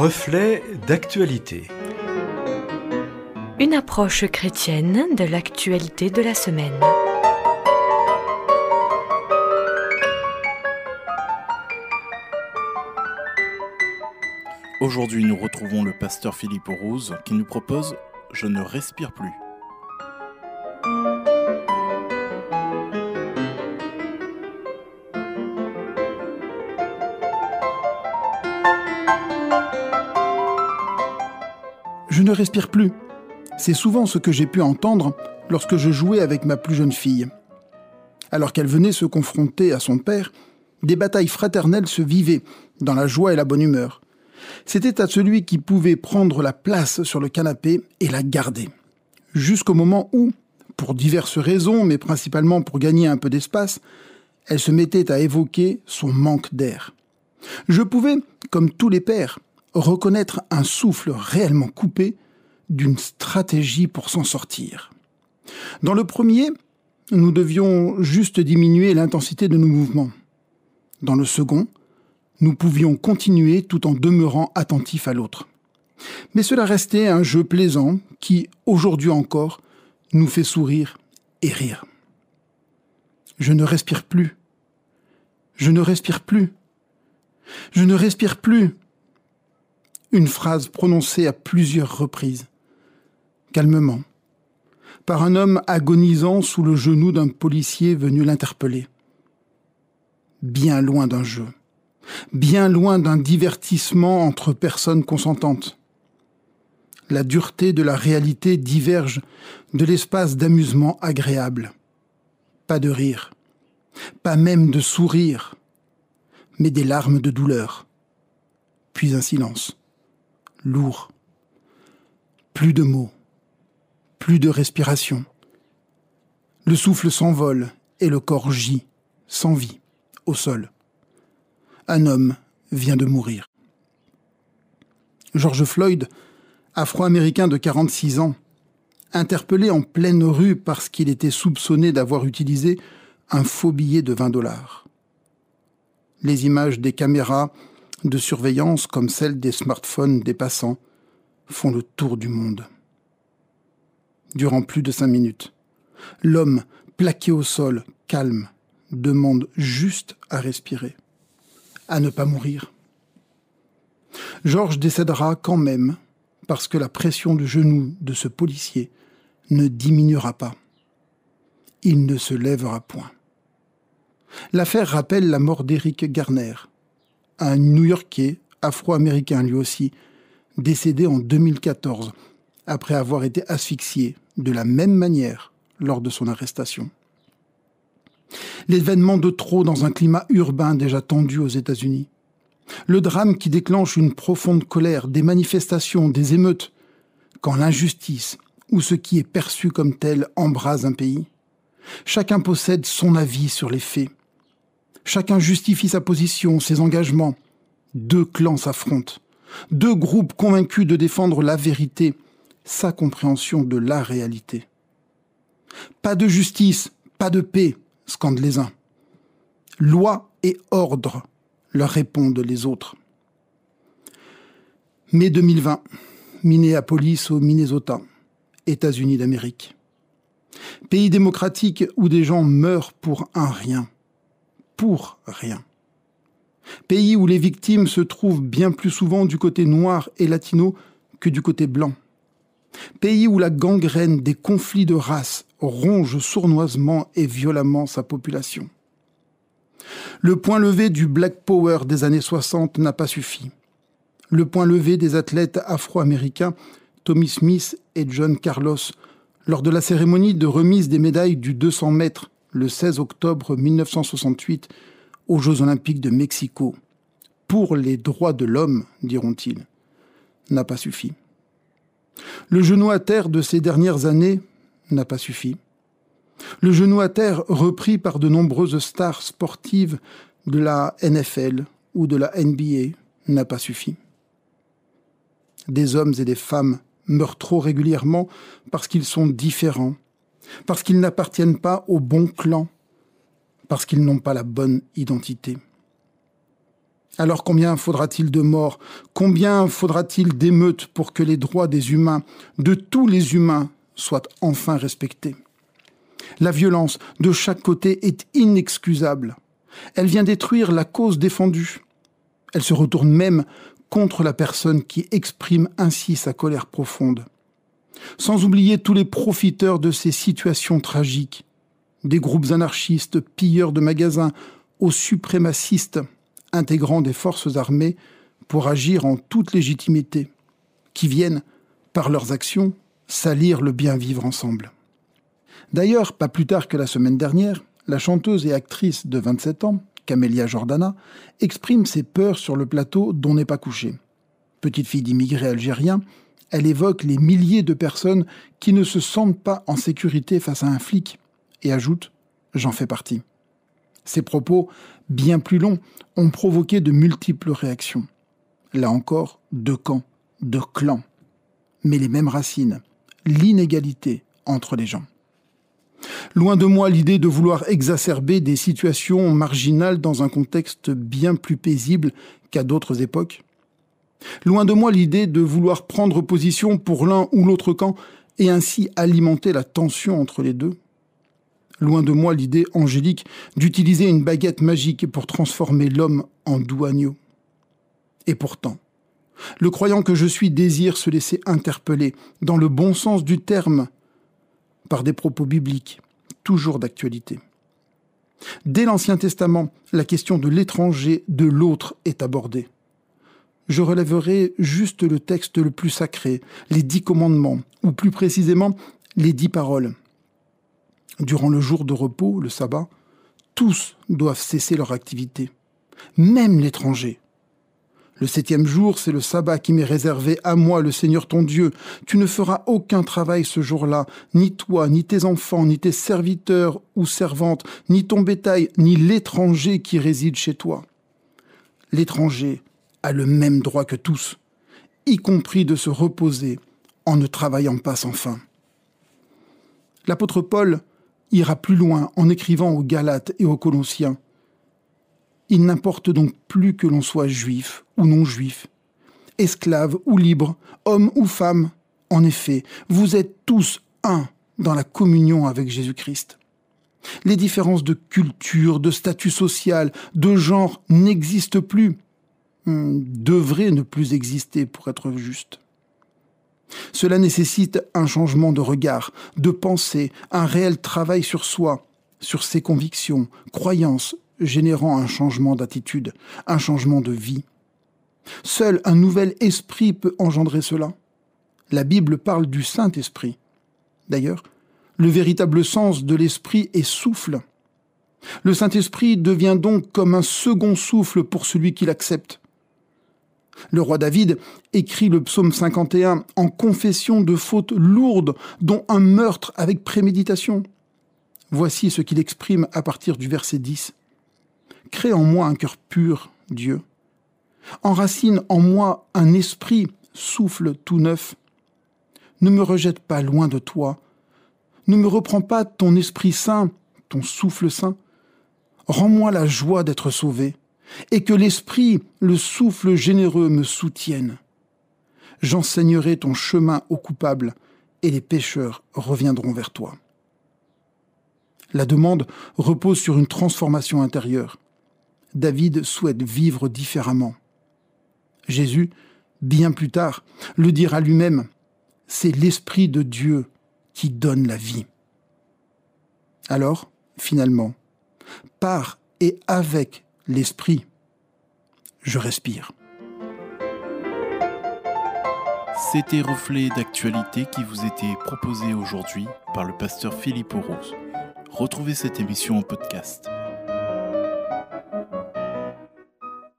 Reflet d'actualité. Une approche chrétienne de l'actualité de la semaine. Aujourd'hui, nous retrouvons le pasteur Philippe Rose qui nous propose Je ne respire plus. Je ne respire plus. C'est souvent ce que j'ai pu entendre lorsque je jouais avec ma plus jeune fille. Alors qu'elle venait se confronter à son père, des batailles fraternelles se vivaient dans la joie et la bonne humeur. C'était à celui qui pouvait prendre la place sur le canapé et la garder. Jusqu'au moment où, pour diverses raisons, mais principalement pour gagner un peu d'espace, elle se mettait à évoquer son manque d'air. Je pouvais, comme tous les pères, reconnaître un souffle réellement coupé d'une stratégie pour s'en sortir. Dans le premier, nous devions juste diminuer l'intensité de nos mouvements. Dans le second, nous pouvions continuer tout en demeurant attentifs à l'autre. Mais cela restait un jeu plaisant qui, aujourd'hui encore, nous fait sourire et rire. Je ne respire plus. Je ne respire plus. Je ne respire plus. Une phrase prononcée à plusieurs reprises, calmement, par un homme agonisant sous le genou d'un policier venu l'interpeller. Bien loin d'un jeu bien loin d'un divertissement entre personnes consentantes. La dureté de la réalité diverge de l'espace d'amusement agréable. Pas de rire, pas même de sourire, mais des larmes de douleur. Puis un silence, lourd. Plus de mots, plus de respiration. Le souffle s'envole et le corps gît, sans vie, au sol un homme vient de mourir. George Floyd, afro-américain de 46 ans, interpellé en pleine rue parce qu'il était soupçonné d'avoir utilisé un faux billet de 20 dollars. Les images des caméras de surveillance comme celles des smartphones des passants font le tour du monde. Durant plus de cinq minutes, l'homme, plaqué au sol, calme, demande juste à respirer à ne pas mourir. Georges décédera quand même parce que la pression du genou de ce policier ne diminuera pas. Il ne se lèvera point. L'affaire rappelle la mort d'Eric Garner, un New-Yorkais afro-américain lui aussi, décédé en 2014 après avoir été asphyxié de la même manière lors de son arrestation l'événement de trop dans un climat urbain déjà tendu aux États-Unis. Le drame qui déclenche une profonde colère, des manifestations, des émeutes, quand l'injustice ou ce qui est perçu comme tel embrase un pays. Chacun possède son avis sur les faits. Chacun justifie sa position, ses engagements. Deux clans s'affrontent. Deux groupes convaincus de défendre la vérité, sa compréhension de la réalité. Pas de justice, pas de paix, scandent les uns. Loi et ordre, leur répondent les autres. Mai 2020, Minneapolis au Minnesota, États-Unis d'Amérique. Pays démocratique où des gens meurent pour un rien. Pour rien. Pays où les victimes se trouvent bien plus souvent du côté noir et latino que du côté blanc. Pays où la gangrène des conflits de race ronge sournoisement et violemment sa population. Le point levé du Black Power des années 60 n'a pas suffi. Le point levé des athlètes afro-américains Tommy Smith et John Carlos lors de la cérémonie de remise des médailles du 200 mètres le 16 octobre 1968 aux Jeux olympiques de Mexico. Pour les droits de l'homme, diront-ils, n'a pas suffi. Le genou à terre de ces dernières années n'a pas suffi. Le genou à terre repris par de nombreuses stars sportives de la NFL ou de la NBA n'a pas suffi. Des hommes et des femmes meurent trop régulièrement parce qu'ils sont différents, parce qu'ils n'appartiennent pas au bon clan, parce qu'ils n'ont pas la bonne identité. Alors combien faudra-t-il de morts? Combien faudra-t-il d'émeutes pour que les droits des humains, de tous les humains, soient enfin respectés? La violence de chaque côté est inexcusable. Elle vient détruire la cause défendue. Elle se retourne même contre la personne qui exprime ainsi sa colère profonde. Sans oublier tous les profiteurs de ces situations tragiques, des groupes anarchistes, pilleurs de magasins, aux suprémacistes intégrant des forces armées pour agir en toute légitimité, qui viennent, par leurs actions, salir le bien vivre ensemble. D'ailleurs, pas plus tard que la semaine dernière, la chanteuse et actrice de 27 ans, Camélia Jordana, exprime ses peurs sur le plateau dont n'est pas couché. Petite fille d'immigrés algériens, elle évoque les milliers de personnes qui ne se sentent pas en sécurité face à un flic et ajoute J'en fais partie. Ces propos, bien plus longs, ont provoqué de multiples réactions. Là encore, deux camps, deux clans, mais les mêmes racines, l'inégalité entre les gens. Loin de moi l'idée de vouloir exacerber des situations marginales dans un contexte bien plus paisible qu'à d'autres époques. Loin de moi l'idée de vouloir prendre position pour l'un ou l'autre camp et ainsi alimenter la tension entre les deux. Loin de moi l'idée angélique d'utiliser une baguette magique pour transformer l'homme en doux agneau. Et pourtant, le croyant que je suis désire se laisser interpeller, dans le bon sens du terme, par des propos bibliques, toujours d'actualité. Dès l'Ancien Testament, la question de l'étranger, de l'autre est abordée. Je relèverai juste le texte le plus sacré, les dix commandements, ou plus précisément les dix paroles, Durant le jour de repos, le sabbat, tous doivent cesser leur activité, même l'étranger. Le septième jour, c'est le sabbat qui m'est réservé à moi, le Seigneur ton Dieu. Tu ne feras aucun travail ce jour-là, ni toi, ni tes enfants, ni tes serviteurs ou servantes, ni ton bétail, ni l'étranger qui réside chez toi. L'étranger a le même droit que tous, y compris de se reposer en ne travaillant pas sans fin. L'apôtre Paul ira plus loin en écrivant aux Galates et aux Colossiens. Il n'importe donc plus que l'on soit juif ou non juif, esclave ou libre, homme ou femme. En effet, vous êtes tous un dans la communion avec Jésus-Christ. Les différences de culture, de statut social, de genre n'existent plus, devraient ne plus exister pour être juste. Cela nécessite un changement de regard, de pensée, un réel travail sur soi, sur ses convictions, croyances, générant un changement d'attitude, un changement de vie. Seul un nouvel esprit peut engendrer cela. La Bible parle du Saint-Esprit. D'ailleurs, le véritable sens de l'esprit est souffle. Le Saint-Esprit devient donc comme un second souffle pour celui qui l'accepte. Le roi David écrit le psaume 51 en confession de fautes lourdes, dont un meurtre avec préméditation. Voici ce qu'il exprime à partir du verset 10. Crée en moi un cœur pur, Dieu. Enracine en moi un esprit, souffle tout neuf. Ne me rejette pas loin de toi. Ne me reprends pas ton esprit saint, ton souffle saint. Rends-moi la joie d'être sauvé et que l'Esprit, le souffle généreux, me soutienne. J'enseignerai ton chemin aux coupables, et les pécheurs reviendront vers toi. La demande repose sur une transformation intérieure. David souhaite vivre différemment. Jésus, bien plus tard, le dira lui-même, c'est l'Esprit de Dieu qui donne la vie. Alors, finalement, par et avec l'esprit. Je respire. C'était Reflet d'actualité qui vous était proposé aujourd'hui par le pasteur Philippe Rose. Retrouvez cette émission en podcast